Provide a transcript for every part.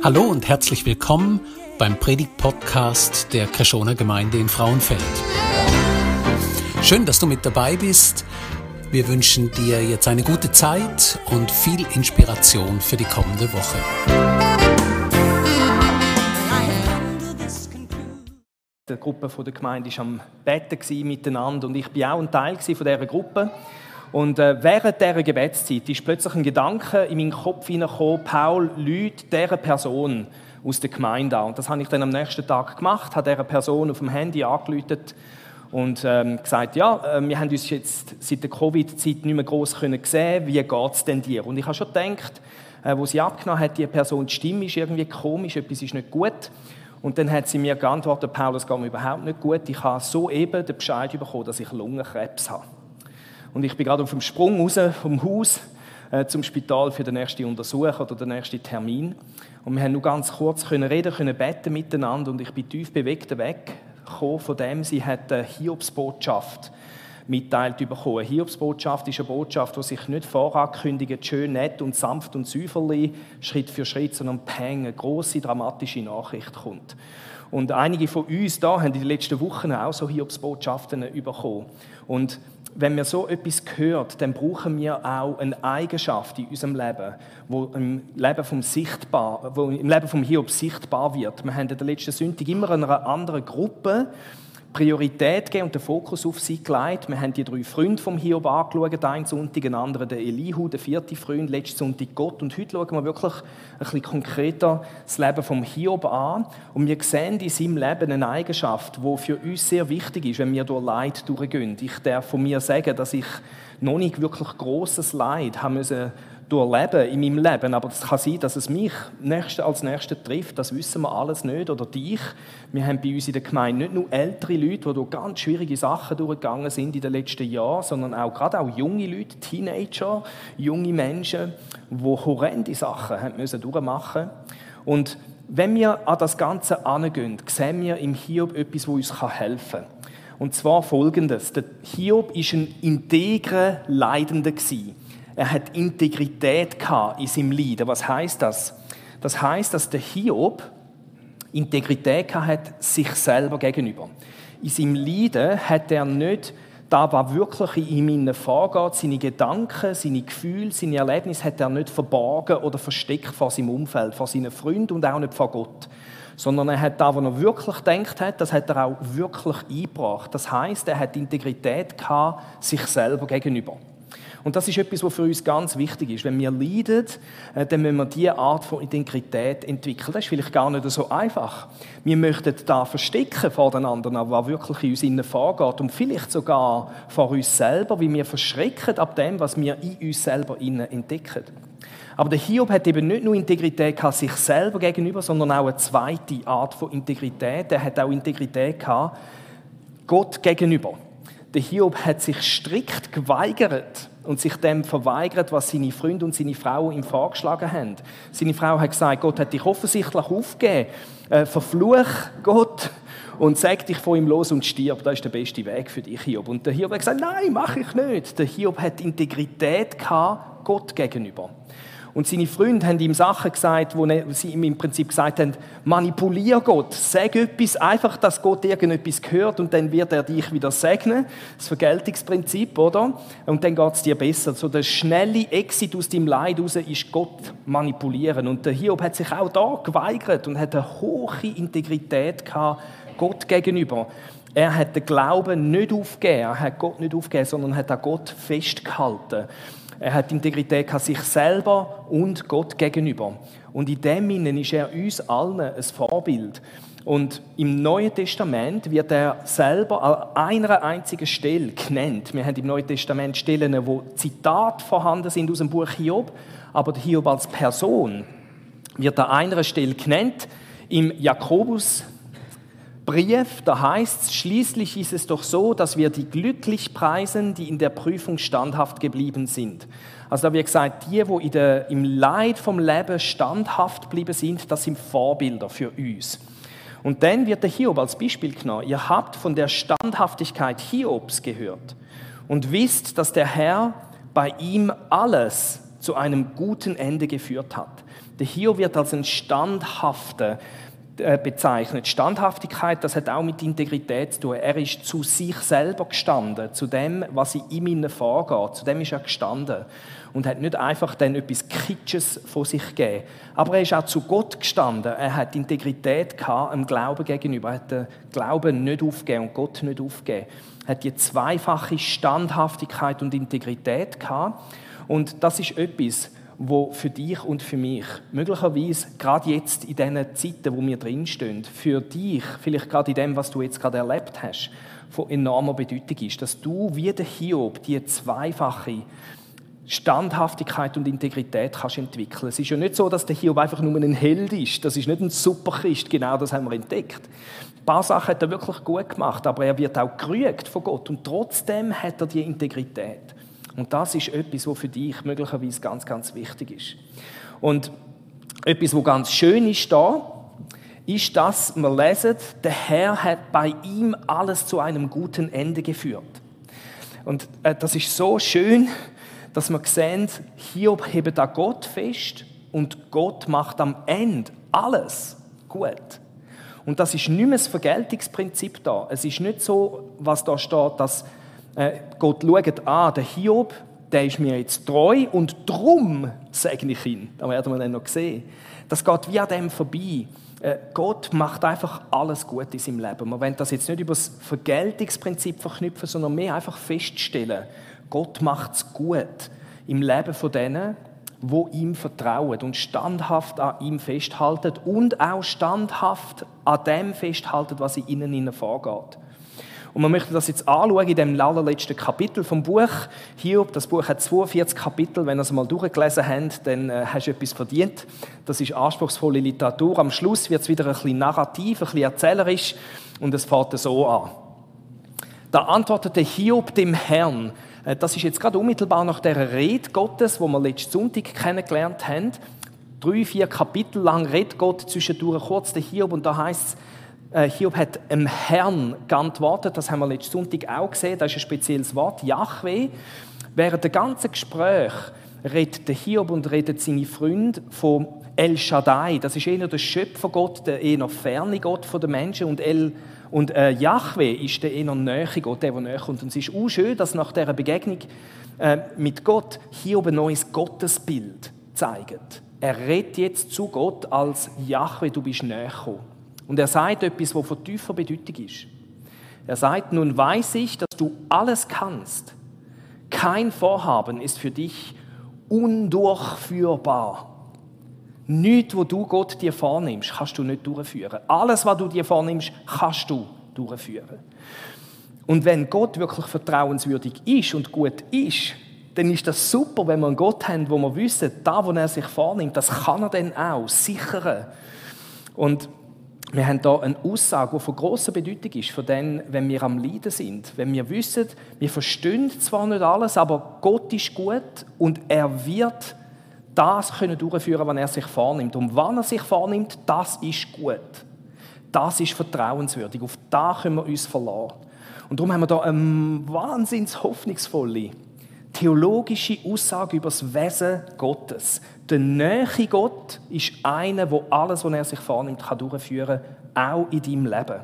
Hallo und herzlich willkommen beim Predigt-Podcast der Kreschoner Gemeinde in Frauenfeld. Schön, dass du mit dabei bist. Wir wünschen dir jetzt eine gute Zeit und viel Inspiration für die kommende Woche. Die Gruppe der Gemeinde war am Betten miteinander und ich war auch ein Teil dieser Gruppe. Und äh, während dieser Gebetszeit ist plötzlich ein Gedanke in meinen Kopf hineingekommen, Paul lügt dieser Person aus der Gemeinde an. Und das habe ich dann am nächsten Tag gemacht, habe dieser Person auf dem Handy angelötet und ähm, gesagt, ja, äh, wir haben uns jetzt seit der Covid-Zeit nicht mehr gross können sehen, wie geht es denn dir? Und ich habe schon gedacht, äh, wo sie abgenommen hat, die Person, die Stimme ist irgendwie komisch, etwas ist nicht gut. Und dann hat sie mir geantwortet, Paul, es geht mir überhaupt nicht gut, ich habe soeben den Bescheid bekommen, dass ich Lungenkrebs habe. Und ich bin gerade auf dem Sprung raus vom Haus äh, zum Spital für den nächsten Untersuch oder den nächsten Termin. Und wir haben nur ganz kurz können reden, können beten miteinander und ich bin tief bewegt weggekommen von dem. Sie hat eine Hiobsbotschaft mitteilt bekommen. Eine Hiobsbotschaft ist eine Botschaft, die sich nicht vorankündigt, schön, nett und sanft und säuferlich, Schritt für Schritt, sondern peng, eine grosse, dramatische Nachricht kommt. Und einige von uns da haben in den letzten Wochen auch so Hiobsbotschaften bekommen. Und wenn wir so etwas hört, dann brauchen wir auch eine Eigenschaft in unserem Leben, wo im Leben vom sichtbar, wo im Leben vom Hiob sichtbar wird. Wir haben in der letzten Sonntag immer einer anderen Gruppe Priorität gegeben und den Fokus auf sie gelegt. Wir haben die drei Freunde vom Hiob angeschaut, einen Sonntag, einen anderen der Elihu, der vierte Freund, letzten Sonntag Gott. Und heute schauen wir wirklich ein bisschen konkreter das Leben vom Hiob an. Und wir sehen in seinem Leben eine Eigenschaft, die für uns sehr wichtig ist, wenn wir durch Leid durchgehen. Ich darf von mir sagen, dass ich noch nicht wirklich großes Leid haben müssen durchleben in meinem Leben. Aber es kann sein, dass es mich als Nächster trifft. Das wissen wir alles nicht. Oder dich. Wir haben bei uns in der Gemeinde nicht nur ältere Leute, die durch ganz schwierige Sachen durchgegangen sind in den letzten Jahren, sondern auch gerade auch junge Leute, Teenager, junge Menschen, die horrende Sachen haben müssen durchmachen Und wenn wir an das Ganze angehen, sehen wir im Hiob etwas, wo uns helfen kann. Und zwar folgendes. Der Hiob war ein integrer Leidender. Gewesen. Er hat Integrität in seinem Leiden. Was heißt das? Das heißt, dass der Hiob Integrität hat sich selber gegenüber. In seinem Leiden hat er nicht da, was wirklich in ihm vorgeht, seine Gedanken, seine Gefühle, seine Erlebnisse, hat er nicht verborgen oder versteckt vor seinem Umfeld, vor seinen Freunden und auch nicht vor Gott. Sondern er hat da, was er wirklich gedacht hat, das hat er auch wirklich eingebracht. Das heißt, er hat Integrität gehabt, sich selber gegenüber. Und das ist etwas, was für uns ganz wichtig ist. Wenn wir leiden, äh, dann müssen wir diese Art von Integrität entwickeln. Das ist vielleicht gar nicht so einfach. Wir möchten da verstecken vor den anderen, was wirklich in uns innen vorgeht. Und vielleicht sogar vor uns selber, wie wir verschrecken ab dem, was wir in uns selber innen entdecken. Aber der Hiob hat eben nicht nur Integrität gehabt, sich selber gegenüber, sondern auch eine zweite Art von Integrität. Er hat auch Integrität gehabt, Gott gegenüber. Der Hiob hat sich strikt geweigert und sich dem verweigert, was seine Freunde und seine Frau ihm vorgeschlagen haben. Seine Frau hat gesagt, Gott hat dich offensichtlich aufgegeben. Äh, verfluch Gott und sag dich von ihm los und stirb. Das ist der beste Weg für dich, Hiob. Und der Hiob hat gesagt, nein, mache ich nicht. Der Hiob hat Integrität gehabt, Gott gegenüber. Und seine Freunde haben ihm Sachen gesagt, wo sie ihm im Prinzip gesagt haben, manipulier Gott, sag etwas, einfach, dass Gott irgendetwas gehört und dann wird er dich wieder segnen. Das Vergeltungsprinzip, oder? Und dann geht es dir besser. So der schnelle Exit aus dem Leid raus ist Gott manipulieren. Und der Hiob hat sich auch da geweigert und hat eine hohe Integrität gehabt, Gott gegenüber. Er hat den Glauben nicht aufgegeben, er hat Gott nicht aufgegeben, sondern hat an Gott festgehalten. Er hat Integrität sich selber und Gott gegenüber. Und in dem Sinne ist er uns allen ein Vorbild. Und im Neuen Testament wird er selber an einer einzigen Stelle genannt. Wir haben im Neuen Testament Stellen, wo Zitate vorhanden sind aus dem Buch Hiob, aber Hiob als Person wird an einer Stelle genannt. Im Jakobus Brief, da heißt es, schließlich ist es doch so, dass wir die glücklich preisen, die in der Prüfung standhaft geblieben sind. Also da wird gesagt, die, der, im Leid vom Leben standhaft geblieben sind, das sind Vorbilder für uns. Und dann wird der Hiob als Beispiel genommen. Ihr habt von der Standhaftigkeit Hiobs gehört und wisst, dass der Herr bei ihm alles zu einem guten Ende geführt hat. Der Hiob wird als ein standhafter bezeichnet. Standhaftigkeit, das hat auch mit Integrität zu tun. Er ist zu sich selber gestanden, zu dem, was in ihm vorgeht. Zu dem ist er gestanden und hat nicht einfach dann etwas Kitsches von sich gegeben. Aber er ist auch zu Gott gestanden. Er hat Integrität gehabt, im Glauben gegenüber. Er hat den Glauben nicht aufgegeben und Gott nicht aufgegeben. Er hat die zweifache Standhaftigkeit und Integrität gehabt. Und das ist etwas, wo für dich und für mich möglicherweise gerade jetzt in diesen Zeiten, wo wir drinstehen, für dich, vielleicht gerade in dem, was du jetzt gerade erlebt hast, von enormer Bedeutung ist, dass du wie der Hiob die zweifache Standhaftigkeit und Integrität kannst entwickeln. Es ist ja nicht so, dass der Hiob einfach nur ein Held ist. Das ist nicht ein Superchrist. Genau das haben wir entdeckt. Ein paar Sachen hat er wirklich gut gemacht, aber er wird auch gerügt von Gott und trotzdem hat er die Integrität. Und das ist etwas, was für dich möglicherweise ganz, ganz wichtig ist. Und etwas, was ganz schön ist da, ist, dass wir lesen, der Herr hat bei ihm alles zu einem guten Ende geführt. Und äh, das ist so schön, dass wir sehen, hier hebt da Gott fest und Gott macht am Ende alles gut. Und das ist nicht mehr das Vergeltungsprinzip da. Es ist nicht so, was da steht, dass äh, Gott schaut an, der Hiob, der ist mir jetzt treu und drum segne ich ihn. Da werden wir dann noch sehen. Das geht wie an dem vorbei. Äh, Gott macht einfach alles gut in seinem Leben. Wir wollen das jetzt nicht über das Vergeltungsprinzip verknüpfen, sondern mehr einfach feststellen, Gott macht es gut im Leben von denen, wo ihm vertrauen und standhaft an ihm festhalten und auch standhaft an dem festhalten, was in ihnen vorgeht. Und man möchte das jetzt anschauen in dem allerletzten Kapitel vom Buch. Hiob, das Buch hat 42 Kapitel. Wenn ihr es mal durchgelesen habt, dann äh, hast du etwas verdient. Das ist anspruchsvolle Literatur. Am Schluss wird es wieder ein bisschen narrativ, ein bisschen erzählerisch und es fängt so an. Da antwortete Hiob dem Herrn. Äh, das ist jetzt gerade unmittelbar nach der Rede Gottes, wo wir letzten Sonntag kennengelernt haben. Drei, vier Kapitel lang redet Gott zwischendurch kurz der Hiob und da heißt es, Hiob hat dem Herrn geantwortet, das haben wir letzten Sonntag auch gesehen, das ist ein spezielles Wort, Yahweh. Während der ganzen Gespräch redet Hiob und redet seine Freunde von El Shaddai, das ist eher der Schöpfergott, der eher ferne Gott der Menschen und El und äh, Yahweh ist der eher nähe Gott, der, der näher kommt. Und es ist auch schön, dass nach dieser Begegnung äh, mit Gott Hiob ein neues Gottesbild zeigt. Er redet jetzt zu Gott als Yahweh, du bist näher gekommen. Und er sagt etwas, was von tiefer Bedeutung ist. Er sagt, nun weiß ich, dass du alles kannst. Kein Vorhaben ist für dich undurchführbar. Nichts, wo du Gott dir vornimmst, kannst du nicht durchführen. Alles, was du dir vornimmst, kannst du durchführen. Und wenn Gott wirklich vertrauenswürdig ist und gut ist, dann ist das super, wenn wir einen Gott haben, wo wir wissen, da, wo er sich vornimmt, das kann er dann auch sichern. Und wir haben hier eine Aussage, die von grosser Bedeutung ist, für den, wenn wir am Leiden sind. Wenn wir wissen, wir verstehen zwar nicht alles, aber Gott ist gut und er wird das können durchführen, was er sich vornimmt. Und wann er sich vornimmt, das ist gut. Das ist vertrauenswürdig. Auf das können wir uns verlassen. Und darum haben wir hier eine wahnsinns hoffnungsvolle theologische Aussage über das Wesen Gottes. Der nähe Gott ist einer, der alles, was er sich vornimmt, kann durchführen kann, auch in deinem Leben.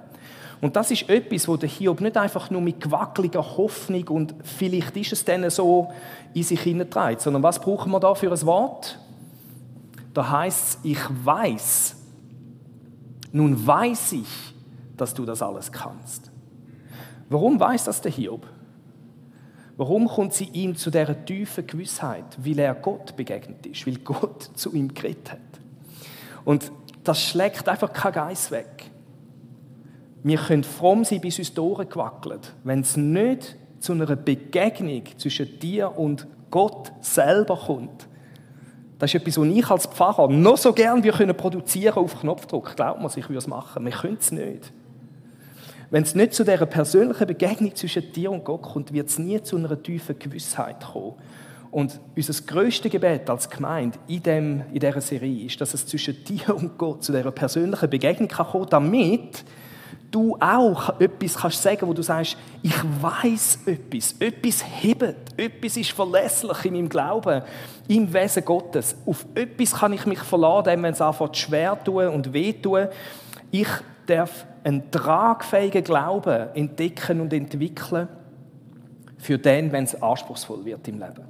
Und das ist etwas, wo der Hiob nicht einfach nur mit gewackeliger Hoffnung und vielleicht ist es dann so in sich hineintreibt, sondern was brauchen wir da für ein Wort? Da heißt es, ich weiß, nun weiß ich, dass du das alles kannst. Warum weiß das der Hiob? Warum kommt sie ihm zu dieser tiefen Gewissheit? Weil er Gott begegnet ist, weil Gott zu ihm geredet hat. Und das schlägt einfach kein Geist weg. Wir können fromm sein, bis uns die Ohren gewackelt. Wenn es nicht zu einer Begegnung zwischen dir und Gott selber kommt, das ist etwas, was ich als Pfarrer noch so gern wir können produzieren auf Knopfdruck. Glaubt mir, ich würde es machen. Wir können es nicht. Wenn es nicht zu dieser persönlichen Begegnung zwischen dir und Gott kommt, wird es nie zu einer tiefen Gewissheit kommen. Und unser grösstes Gebet als Gemeinde in, dem, in dieser Serie ist, dass es zwischen dir und Gott zu dieser persönlichen Begegnung kann kommen damit du auch etwas kannst sagen, wo du sagst, ich weiß etwas, etwas hebt, etwas ist verlässlich in meinem Glauben, im Wesen Gottes. Auf etwas kann ich mich verlassen, wenn es anfängt schwer tun und wehtun. Ich darf einen tragfähigen Glauben entdecken und entwickeln für den, wenn es anspruchsvoll wird im Leben.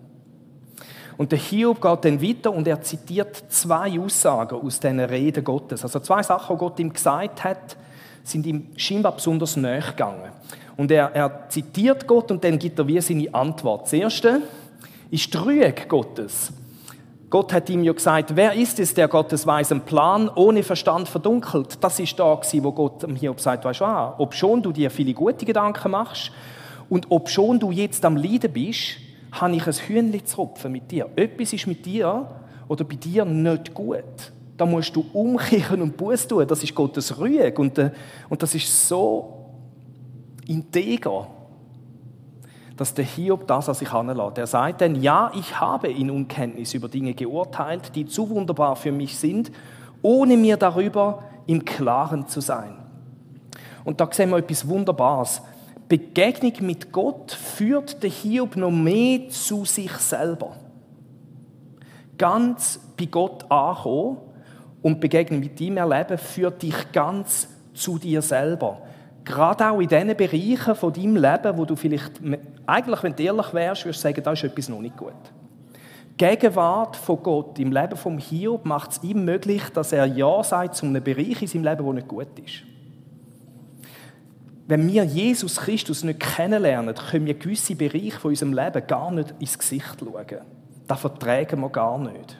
Und der Hiob geht dann weiter und er zitiert zwei Aussagen aus diesen Reden Gottes. Also zwei Sachen, die Gott ihm gesagt hat, sind ihm scheinbar besonders nahe gegangen. Und er, er zitiert Gott und dann gibt er wie seine Antwort. Das erste ist die Rüge Gottes. Gott hat ihm ja gesagt, wer ist es, der Gottes weisen Plan ohne Verstand verdunkelt? Das ist da wo Gott ihm Hiob sagt, weißt du was, ob schon du dir viele gute Gedanken machst und ob schon du jetzt am Leiden bist, habe ich ein Hühnchen zu rupfen mit dir. Etwas ist mit dir oder bei dir nicht gut. Da musst du umkehren und Buß tun. Das ist Gottes Rüge. Und, äh, und das ist so integer, dass der Hiob das an sich anlässt. Er sagt dann, ja, ich habe in Unkenntnis über Dinge geurteilt, die zu wunderbar für mich sind, ohne mir darüber im Klaren zu sein. Und da sehen wir etwas Wunderbares. Begegnung mit Gott führt der Hiob noch mehr zu sich selber. Ganz bei Gott ankommen und Begegnung mit ihm erleben, führt dich ganz zu dir selber. Gerade auch in diesen Bereichen von deinem Leben, wo du vielleicht, eigentlich, wenn du ehrlich wärst, würdest du sagen, da ist etwas noch nicht gut. Die Gegenwart von Gott im Leben vom Hiob macht es ihm möglich, dass er Ja sagt zu einem Bereich in seinem Leben, der nicht gut ist. Wenn wir Jesus Christus nicht kennenlernen, können wir gewisse Bereiche von unserem Leben gar nicht ins Gesicht schauen. Das vertragen wir gar nicht.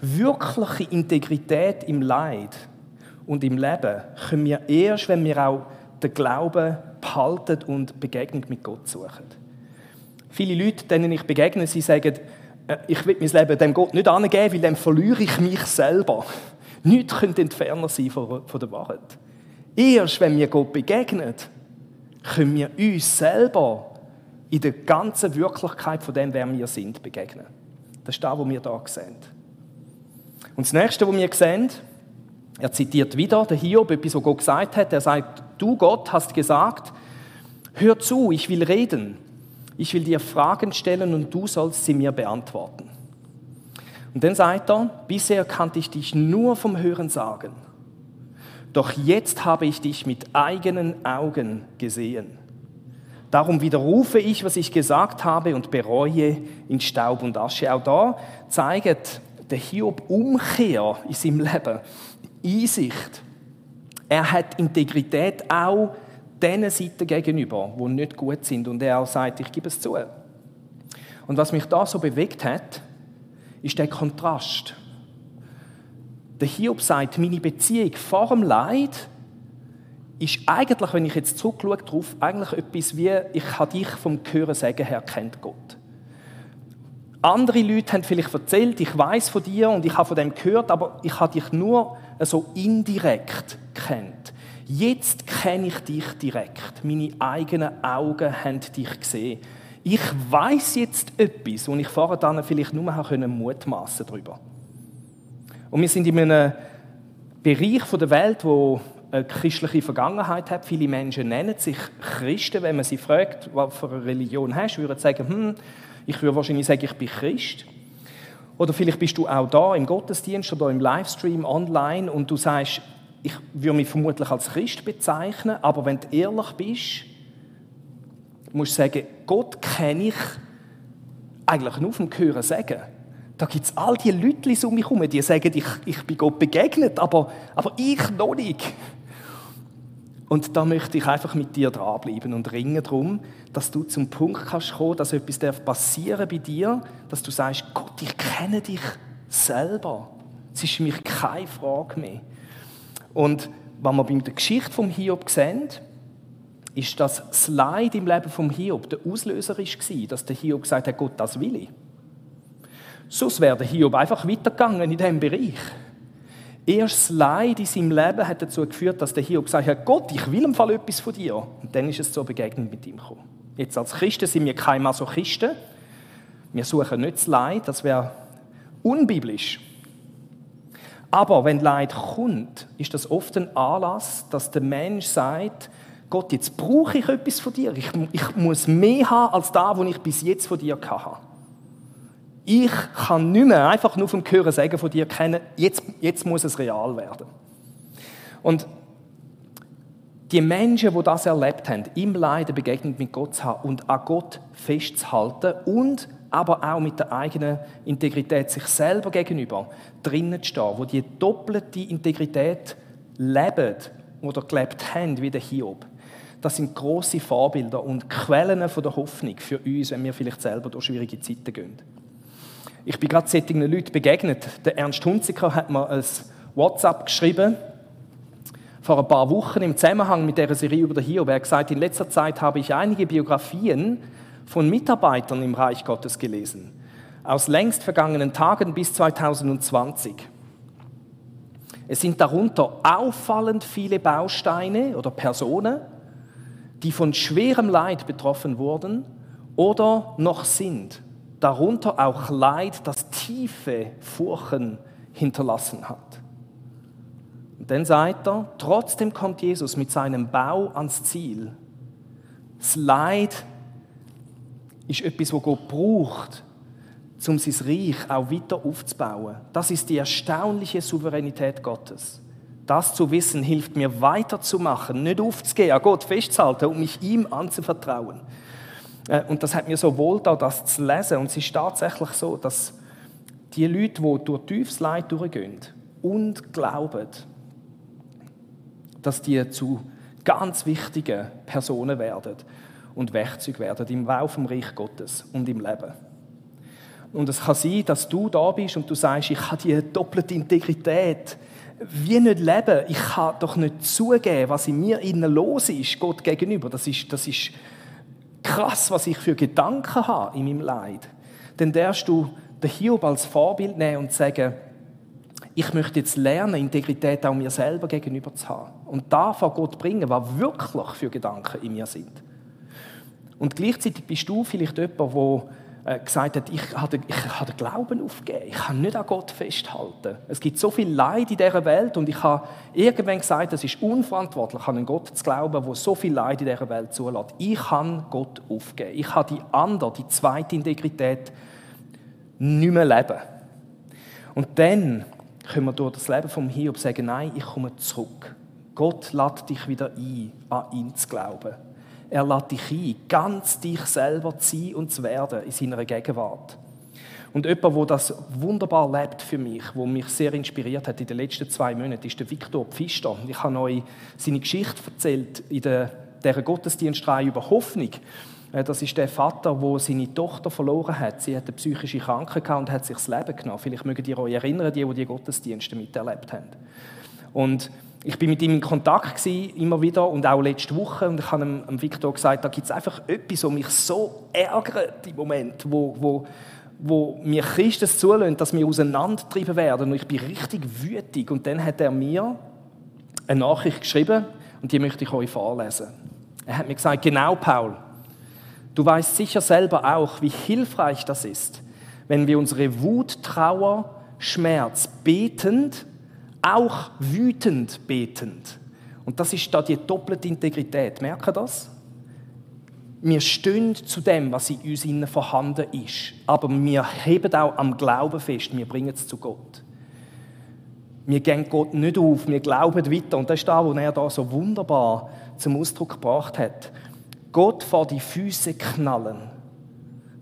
Wirkliche Integrität im Leid und im Leben können wir erst, wenn wir auch den Glauben behalten und Begegnung mit Gott suchen. Viele Leute, denen ich begegne, sie sagen, äh, ich will mein Leben dem Gott nicht angeben, weil dann verliere ich mich selber. Nichts könnte entferner sein von der Wahrheit. Erst wenn wir Gott begegnen, können wir uns selber in der ganzen Wirklichkeit von dem, wer wir sind, begegnen. Das ist das, was wir hier sehen. Und das Nächste, was wir sehen, er zitiert wieder der Hiob, etwas, was Gott gesagt hat. Er sagt, du Gott hast gesagt, hör zu, ich will reden. Ich will dir Fragen stellen und du sollst sie mir beantworten. Und dann sagt er, bisher kannte ich dich nur vom Hören sagen. Doch jetzt habe ich dich mit eigenen Augen gesehen. Darum widerrufe ich, was ich gesagt habe und bereue in Staub und Asche. Auch da zeigt der Hiob Umkehr in seinem Leben, Einsicht. Er hat Integrität auch diesen Seiten gegenüber, die nicht gut sind. Und er sagt, ich gebe es zu. Und was mich da so bewegt hat, ist der Kontrast. Der Hiob sagt, meine Beziehung vor dem Leid ist eigentlich, wenn ich jetzt zurückschaue darauf, eigentlich etwas wie, ich habe dich vom Hören sagen her kennt Gott. Andere Leute haben vielleicht erzählt, ich weiß von dir und ich habe von dem gehört, aber ich habe dich nur so indirekt kennt. Jetzt kenne ich dich direkt. Meine eigenen Augen haben dich gesehen. Ich weiß jetzt etwas, und ich vorher dann vielleicht nur mutmaßen darüber. Und wir sind in einem Bereich der Welt, wo eine christliche Vergangenheit hat. Viele Menschen nennen sich Christen. Wenn man sie fragt, was für eine Religion hast, würden sie sagen, hm, ich würde wahrscheinlich sagen, ich bin Christ. Oder vielleicht bist du auch da im Gottesdienst oder im Livestream online und du sagst, ich würde mich vermutlich als Christ bezeichnen, aber wenn du ehrlich bist, musst du sagen, Gott kenne ich eigentlich nur vom Hören sagen. Da gibt es all die Leute um mich herum, die sagen, ich, ich bin Gott begegnet, aber, aber ich noch nicht. Und da möchte ich einfach mit dir dranbleiben und ringen darum, dass du zum Punkt kannst kommen, dass etwas passieren bei dir, dass du sagst, Gott, ich kenne dich selber. Es ist für mich keine Frage mehr. Und was wir bei der Geschichte vom Hiob sehen, ist, dass das Leid im Leben vom Hiob der Auslöser war, dass der Hiob gesagt hat, Gott, das will ich. Sonst wäre der Hiob einfach weitergegangen in diesem Bereich. Erst das Leid in seinem Leben hat dazu geführt, dass der Hiob gesagt hat, Gott, ich will im Fall etwas von dir. Und dann ist es zur Begegnung mit ihm gekommen. Jetzt als Christen sind wir keine Masochisten. Wir suchen nicht das Leid, das wäre unbiblisch. Aber wenn Leid kommt, ist das oft ein Anlass, dass der Mensch sagt, Gott, jetzt brauche ich etwas von dir. Ich, ich muss mehr haben als da, was ich bis jetzt von dir hatte. Ich kann nicht mehr einfach nur vom Hören sagen von dir kennen, jetzt, jetzt muss es real werden. Und die Menschen, die das erlebt haben, im Leiden begegnet mit Gott zu haben und an Gott festzuhalten und aber auch mit der eigenen Integrität sich selber gegenüber drinnen zu stehen, wo die doppelte Integrität leben oder gelebt haben wie der Hiob. Das sind große Vorbilder und Quellen von der Hoffnung für uns, wenn wir vielleicht selber durch schwierige Zeiten gehen. Ich bin gerade solchen Leuten begegnet. Der Ernst Hunziker hat mir ein WhatsApp geschrieben vor ein paar Wochen im Zusammenhang mit der Serie über den Hiob. Er gesagt, in letzter Zeit habe ich einige Biografien von Mitarbeitern im Reich Gottes gelesen, aus längst vergangenen Tagen bis 2020. Es sind darunter auffallend viele Bausteine oder Personen, die von schwerem Leid betroffen wurden oder noch sind. Darunter auch Leid, das tiefe Furchen hinterlassen hat. Und dann sagt er, trotzdem kommt Jesus mit seinem Bau ans Ziel. Das Leid ist etwas, was Gott braucht, um sein Reich auch weiter aufzubauen. Das ist die erstaunliche Souveränität Gottes. Das zu wissen hilft mir weiterzumachen, nicht aufzugehen, an Gott festzuhalten und mich ihm anzuvertrauen. Äh, und das hat mir so wohl da, das zu lesen. Und es ist tatsächlich so, dass die Leute, die durch tiefes Leid durchgehen und glauben, dass die zu ganz wichtigen Personen werden und Werkzeuge werden im Bau vom Reich Gottes und im Leben. Und es kann sein, dass du da bist und du sagst, ich habe diese doppelte Integrität. Wie nicht leben? Ich kann doch nicht zugeben, was in mir innen los ist, Gott gegenüber. Das ist, das ist krass, was ich für Gedanken habe in meinem Leid. Dann darfst du den Hiob als Vorbild nehmen und sagen, ich möchte jetzt lernen, Integrität auch mir selber gegenüber zu haben. Und da vor Gott bringen, was wirklich für Gedanken in mir sind. Und gleichzeitig bist du vielleicht jemand, der gesagt hat, ich habe, ich habe den Glauben aufgegeben, ich kann nicht an Gott festhalten. Es gibt so viel Leid in dieser Welt und ich habe irgendwann gesagt, es ist unverantwortlich, an einen Gott zu glauben, der so viel Leid in dieser Welt zulässt. Ich kann Gott aufgeben. Ich habe die andere, die zweite Integrität nicht mehr leben. Und dann können wir durch das Leben vom Hiob sagen, nein, ich komme zurück. Gott lädt dich wieder ein, an ihn zu glauben. Er lädt dich ein, ganz dich selber zu sein und zu werden in seiner Gegenwart. Und jemand, der das wunderbar lebt für mich, wo mich sehr inspiriert hat in den letzten zwei Monaten, ist der Viktor Pfister. Ich habe euch seine Geschichte erzählt in der, dieser Gottesdienstreihe über Hoffnung. Äh, das ist der Vater, der seine Tochter verloren hat. Sie hat eine psychische Krankheit und hat sich das Leben genommen. Vielleicht mögt ihr euch erinnern, die, die die Gottesdienste miterlebt haben. Und ich bin mit ihm in Kontakt gewesen, immer wieder und auch letzte Woche. Und ich habe dem, dem Victor gesagt, da gibt es einfach etwas, was mich so ärgert im Moment, wo, wo, wo mir Christus zulässt, dass wir auseinandertrieben werden. Und ich bin richtig wütig. Und dann hat er mir eine Nachricht geschrieben und die möchte ich euch vorlesen. Er hat mir gesagt, genau Paul, du weißt sicher selber auch, wie hilfreich das ist, wenn wir unsere Wut, Trauer, Schmerz betend auch wütend betend. Und das ist da die doppelte Integrität. Merken das? Wir stehen zu dem, was in uns innen vorhanden ist. Aber wir heben auch am Glauben fest. Wir bringen es zu Gott. Wir gehen Gott nicht auf. Wir glauben weiter. Und das ist das, was er da so wunderbar zum Ausdruck gebracht hat. Gott vor die Füße knallen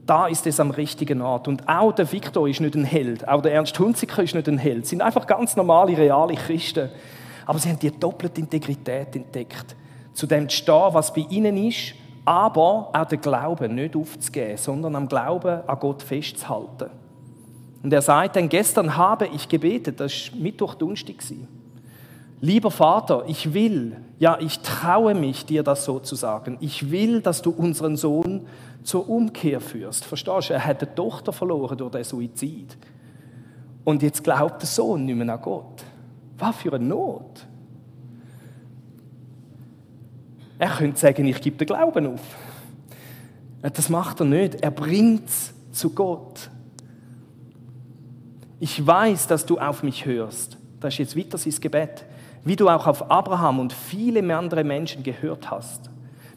da ist es am richtigen Ort. Und auch der Viktor ist nicht ein Held, auch der Ernst Hunziker ist nicht ein Held. Sie sind einfach ganz normale, reale Christen. Aber sie haben die doppelte Integrität entdeckt. Zu dem zu stehen, was bei ihnen ist, aber auch den Glauben nicht aufzugeben, sondern am Glauben an Gott festzuhalten. Und er sagt dann, gestern habe ich gebetet, das war Mittwoch, Donnerstag. Lieber Vater, ich will, ja, ich traue mich, dir das so zu sagen. Ich will, dass du unseren Sohn zur Umkehr führst. Verstehst du? Er hat eine Tochter verloren durch den Suizid. Und jetzt glaubt der Sohn nicht mehr an Gott. Was für eine Not. Er könnte sagen, ich gebe den Glauben auf. Das macht er nicht. Er bringt es zu Gott. Ich weiß, dass du auf mich hörst. Das ist jetzt weiter sein Gebet. Wie du auch auf Abraham und viele andere Menschen gehört hast.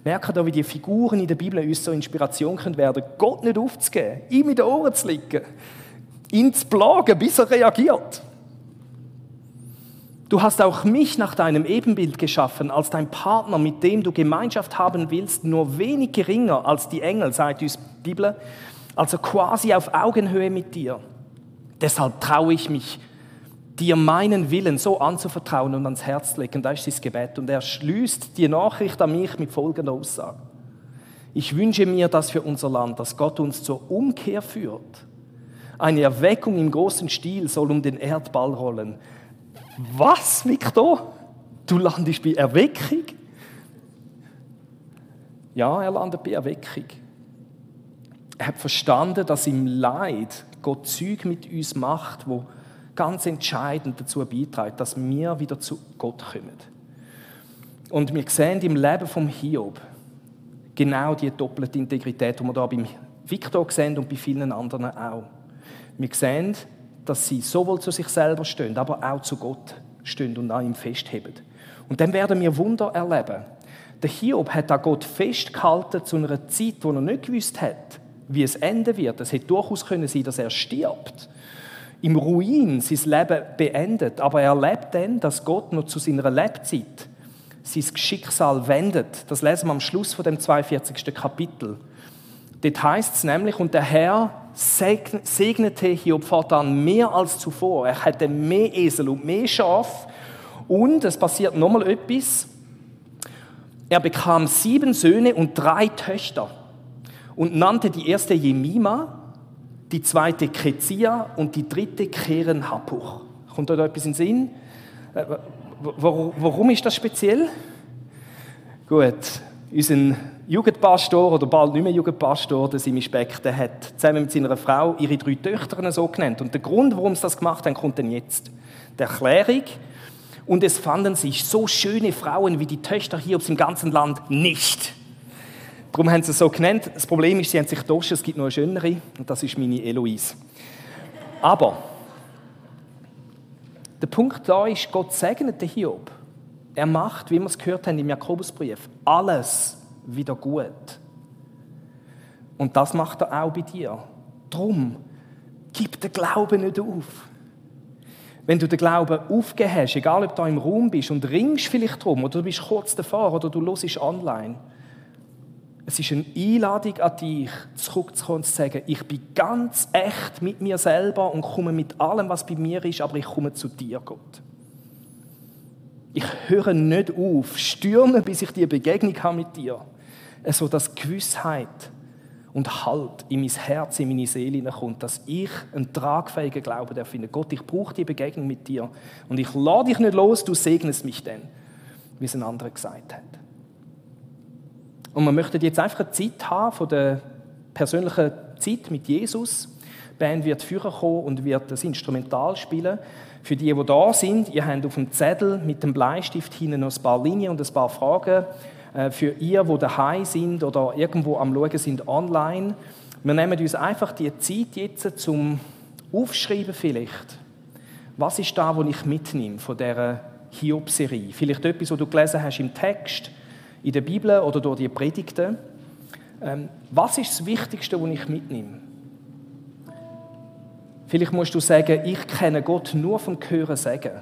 Merke da, wie die Figuren in der Bibel uns so Inspiration können werden, Gott nicht aufzugeben, ihm in den Ohren zu liegen, ihn zu plagen, bis er reagiert. Du hast auch mich nach deinem Ebenbild geschaffen, als dein Partner, mit dem du Gemeinschaft haben willst, nur wenig geringer als die Engel, sagt uns die Bibel, also quasi auf Augenhöhe mit dir. Deshalb traue ich mich, dir meinen Willen so anzuvertrauen und ans Herz legen. Das ist sein Gebet. Und er schließt die Nachricht an mich mit folgender Aussage. Ich wünsche mir das für unser Land, dass Gott uns zur Umkehr führt. Eine Erweckung im großen Stil soll um den Erdball rollen. Was, Victor? Du landest bei Erweckung? Ja, er landet bei Erweckung. Er hat verstanden, dass im Leid Gott Züg mit uns macht, wo ganz entscheidend dazu beiträgt, dass wir wieder zu Gott kommen. Und wir sehen im Leben vom Hiob genau die doppelte Integrität, die wir da beim Viktor sehen und bei vielen anderen auch. Wir sehen, dass sie sowohl zu sich selber stehen, aber auch zu Gott stehen und an ihm festheben. Und dann werden wir Wunder erleben. Der Hiob hat an Gott festgehalten zu einer Zeit, wo er nicht gewusst hat, wie es enden wird. Es hätte durchaus können sein, dass er stirbt. Im Ruin sein Leben beendet. Aber er erlebt dann, dass Gott noch zu seiner Lebzeit sein Schicksal wendet. Das lesen wir am Schluss von dem 42. Kapitel. Dort heißt es nämlich, und der Herr segnete Hiob fortan mehr als zuvor. Er hatte mehr Esel und mehr Schaf. Und es passiert nochmal etwas. Er bekam sieben Söhne und drei Töchter und nannte die erste Jemima, die zweite Kezia und die dritte Keren Hapuch. Kommt euch da etwas in den Sinn? Äh, warum ist das speziell? Gut, unser Jugendpastor oder bald nicht mehr Jugendpastor, der Simi Speck, der hat zusammen mit seiner Frau ihre drei Töchter so genannt. Und der Grund, warum sie das gemacht haben, kommt dann jetzt. Die Erklärung. Und es fanden sich so schöne Frauen wie die Töchter hier im ganzen Land nicht. Darum haben sie es so genannt. Das Problem ist, sie haben sich getauscht, es gibt noch eine schönere, und das ist meine Eloise. Aber der Punkt da ist, Gott segnet den Hiob. Er macht, wie wir es gehört haben im Jakobusbrief, alles wieder gut. Und das macht er auch bei dir. Drum, gib den Glauben nicht auf. Wenn du den Glauben aufgegeben hast, egal ob du im Raum bist und ringst vielleicht drum oder du bist kurz davor oder du hörst online, es ist eine Einladung an dich, zurückzukommen und zu sagen, ich bin ganz echt mit mir selber und komme mit allem, was bei mir ist, aber ich komme zu dir, Gott. Ich höre nicht auf, stürmen, bis ich die Begegnung habe mit dir so dass Gewissheit und Halt in mein Herz, in meine Seele kommt, dass ich einen tragfähigen Glauben finde. Gott, ich brauche die Begegnung mit dir und ich lade dich nicht los, du segnest mich dann, wie es ein anderer gesagt hat. Und man möchte jetzt einfach eine Zeit haben von der persönlichen Zeit mit Jesus. Die Band wird führen kommen und wird das Instrumental spielen. Für die, die da sind, ihr habt auf dem Zettel mit dem Bleistift hinten noch ein paar Linien und ein paar Fragen äh, für ihr, wo daheim sind oder irgendwo am Schauen sind online. Wir nehmen uns einfach die Zeit jetzt zum Aufschreiben vielleicht. Was ist da, was ich mitnehme von dieser Hiob-Serie? Vielleicht etwas, was du gelesen hast im Text, in der Bibel oder durch die Predigten. Ähm, was ist das Wichtigste, was ich mitnehme? Vielleicht musst du sagen, ich kenne Gott nur vom Hören sagen.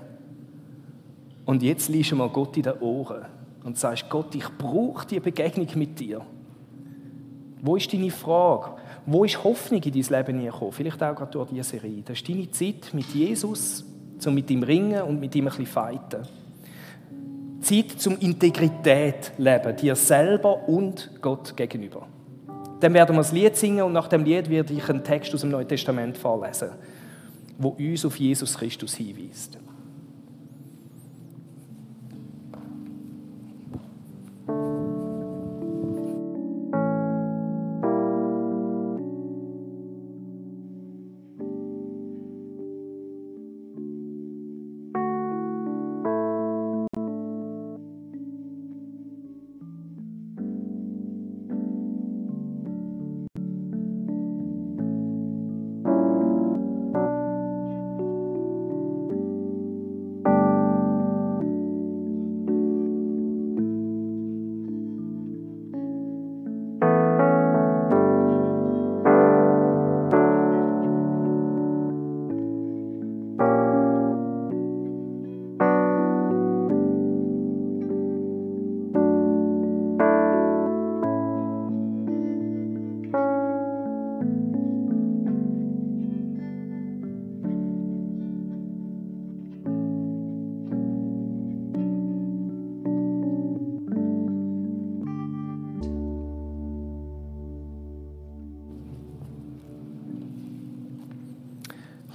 Und jetzt liest du mal Gott in den Ohren und sagst, Gott, ich brauche die Begegnung mit dir. Wo ist deine Frage? Wo ist Hoffnung in dein Leben gekommen? Vielleicht auch gerade durch diese Serie. Das ist deine Zeit mit Jesus, zum mit ihm ringen und mit ihm ein bisschen fighten. Zeit zum Integrität leben, dir selber und Gott gegenüber. Dann werden wir das Lied singen und nach dem Lied werde ich einen Text aus dem Neuen Testament vorlesen, wo uns auf Jesus Christus hinweist.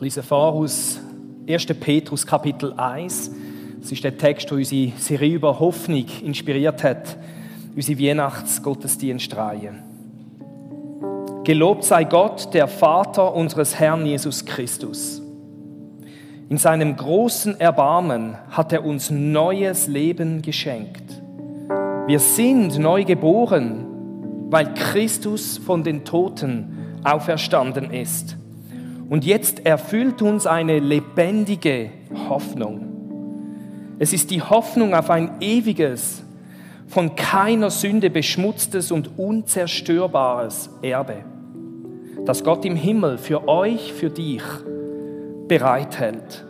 Lese vor aus 1. Petrus Kapitel 1. Das ist der Text, der unsere Serie über Hoffnung inspiriert hat, unsere Weihnachtsgottesdienstreihe. Gelobt sei Gott, der Vater unseres Herrn Jesus Christus. In seinem großen Erbarmen hat er uns neues Leben geschenkt. Wir sind neu geboren, weil Christus von den Toten auferstanden ist. Und jetzt erfüllt uns eine lebendige Hoffnung. Es ist die Hoffnung auf ein ewiges, von keiner Sünde beschmutztes und unzerstörbares Erbe, das Gott im Himmel für euch, für dich bereithält.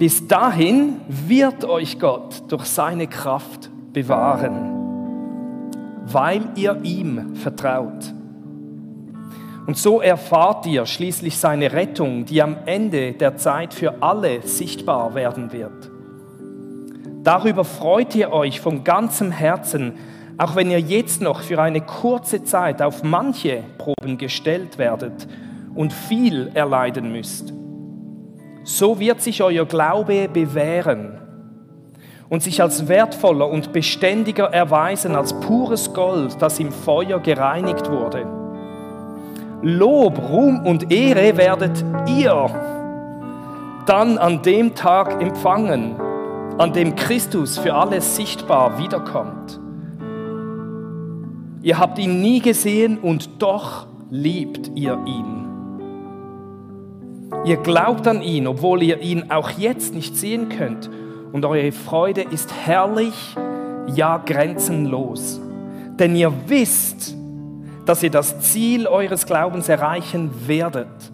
Bis dahin wird euch Gott durch seine Kraft bewahren, weil ihr ihm vertraut. Und so erfahrt ihr schließlich seine Rettung, die am Ende der Zeit für alle sichtbar werden wird. Darüber freut ihr euch von ganzem Herzen, auch wenn ihr jetzt noch für eine kurze Zeit auf manche Proben gestellt werdet und viel erleiden müsst. So wird sich euer Glaube bewähren und sich als wertvoller und beständiger erweisen als pures Gold, das im Feuer gereinigt wurde. Lob, Ruhm und Ehre werdet ihr dann an dem Tag empfangen, an dem Christus für alles sichtbar wiederkommt. Ihr habt ihn nie gesehen und doch liebt ihr ihn. Ihr glaubt an ihn, obwohl ihr ihn auch jetzt nicht sehen könnt. Und eure Freude ist herrlich, ja grenzenlos. Denn ihr wisst, dass ihr das Ziel eures Glaubens erreichen werdet,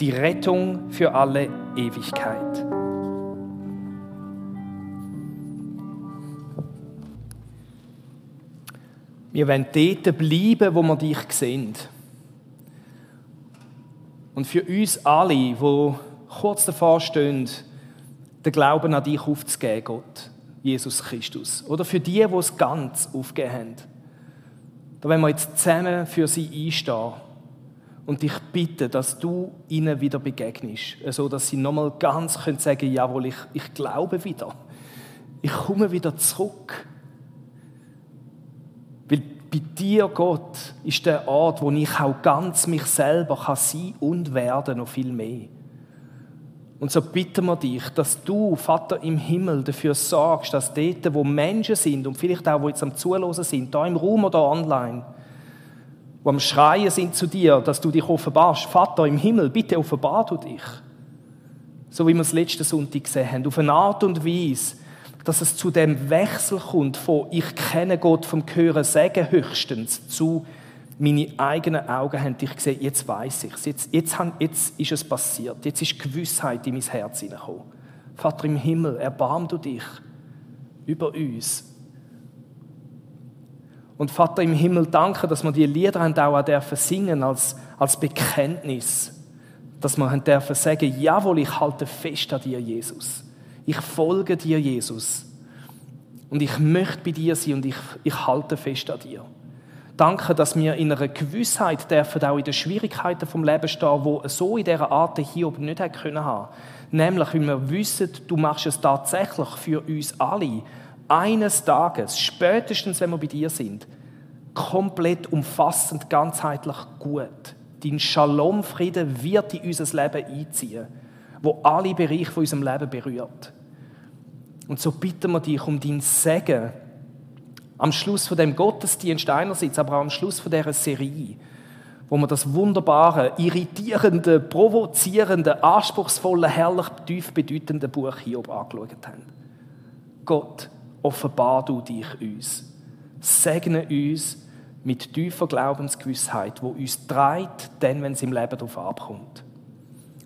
die Rettung für alle Ewigkeit. Wir wollen dort bleiben, wo wir dich sehen. Und für uns alle, die kurz davor stehen, den Glauben an dich aufzugeben, Gott, Jesus Christus. Oder für die, die es ganz aufgegeben haben da wollen wir jetzt zusammen für sie einstehen und dich bitten, dass du ihnen wieder begegnest, so dass sie nochmal ganz können sagen, jawohl, ich, ich glaube wieder. Ich komme wieder zurück. Weil bei dir, Gott, ist der Ort, wo ich auch ganz mich selber kann sein und werden, noch viel mehr. Und so bitten wir dich, dass du, Vater im Himmel, dafür sorgst, dass dort, wo Menschen sind und vielleicht auch, wo jetzt am Zuhören sind, da im Raum oder online, wo am Schreien sind zu dir, dass du dich offenbarst. Vater im Himmel, bitte offenbar du dich. So wie wir es letzten Sonntag gesehen haben, auf eine Art und Weise, dass es zu dem Wechsel kommt von ich kenne Gott vom Hören sagen höchstens zu meine eigenen Augen haben dich gesehen, jetzt weiß ich es, jetzt, jetzt, jetzt ist es passiert, jetzt ist Gewissheit in mein Herz hineingekommen. Vater im Himmel, erbarm du dich über uns. Und Vater im Himmel, danke, dass wir die Lieder haben auch dürfen singen als, als Bekenntnis. Dass wir haben dürfen sagen, jawohl, ich halte fest an dir, Jesus. Ich folge dir, Jesus. Und ich möchte bei dir sein und ich, ich halte fest an dir. Danke, dass wir in einer Gewissheit dürfen auch in den Schwierigkeiten vom Leben stehen, wo so in dieser Art hier oben nicht haben können haben. Nämlich, weil wir wissen, du machst es tatsächlich für uns alle. Eines Tages, spätestens wenn wir bei dir sind, komplett umfassend, ganzheitlich gut. Dein Shalom-Frieden wird in unser Leben einziehen, wo alle Bereiche von unserem Leben berührt. Und so bitten wir dich um dein Segen am Schluss von dem Gottesdienst einerseits, aber auch am Schluss von dieser Serie, wo wir das wunderbare, irritierende, provozierende, anspruchsvolle, herrlich tief bedeutende Buch Hiob angeschaut haben. Gott, offenbar du dich uns. Segne uns mit tiefer Glaubensgewissheit, wo uns treibt, denn wenn es im Leben darauf abkommt.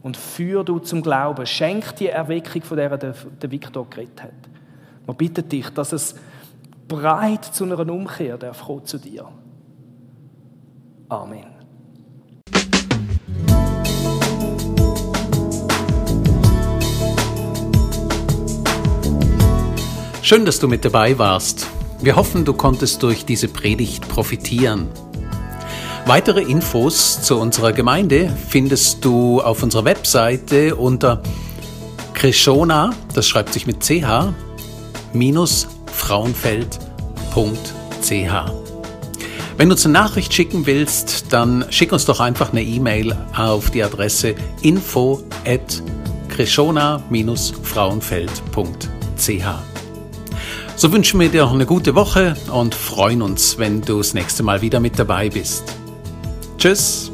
Und führ du zum Glauben, schenk die Erweckung, von der der, Viktor geredet hat. Wir bitten dich, dass es breit zu einer Umkehr darf kommen zu dir. Amen. Schön, dass du mit dabei warst. Wir hoffen, du konntest durch diese Predigt profitieren. Weitere Infos zu unserer Gemeinde findest du auf unserer Webseite unter Krishona, das schreibt sich mit ch, minus frauenfeld.ch. Wenn du uns eine Nachricht schicken willst, dann schick uns doch einfach eine E-Mail auf die Adresse info at frauenfeld.ch. So wünschen wir dir noch eine gute Woche und freuen uns, wenn du das nächste Mal wieder mit dabei bist. Tschüss!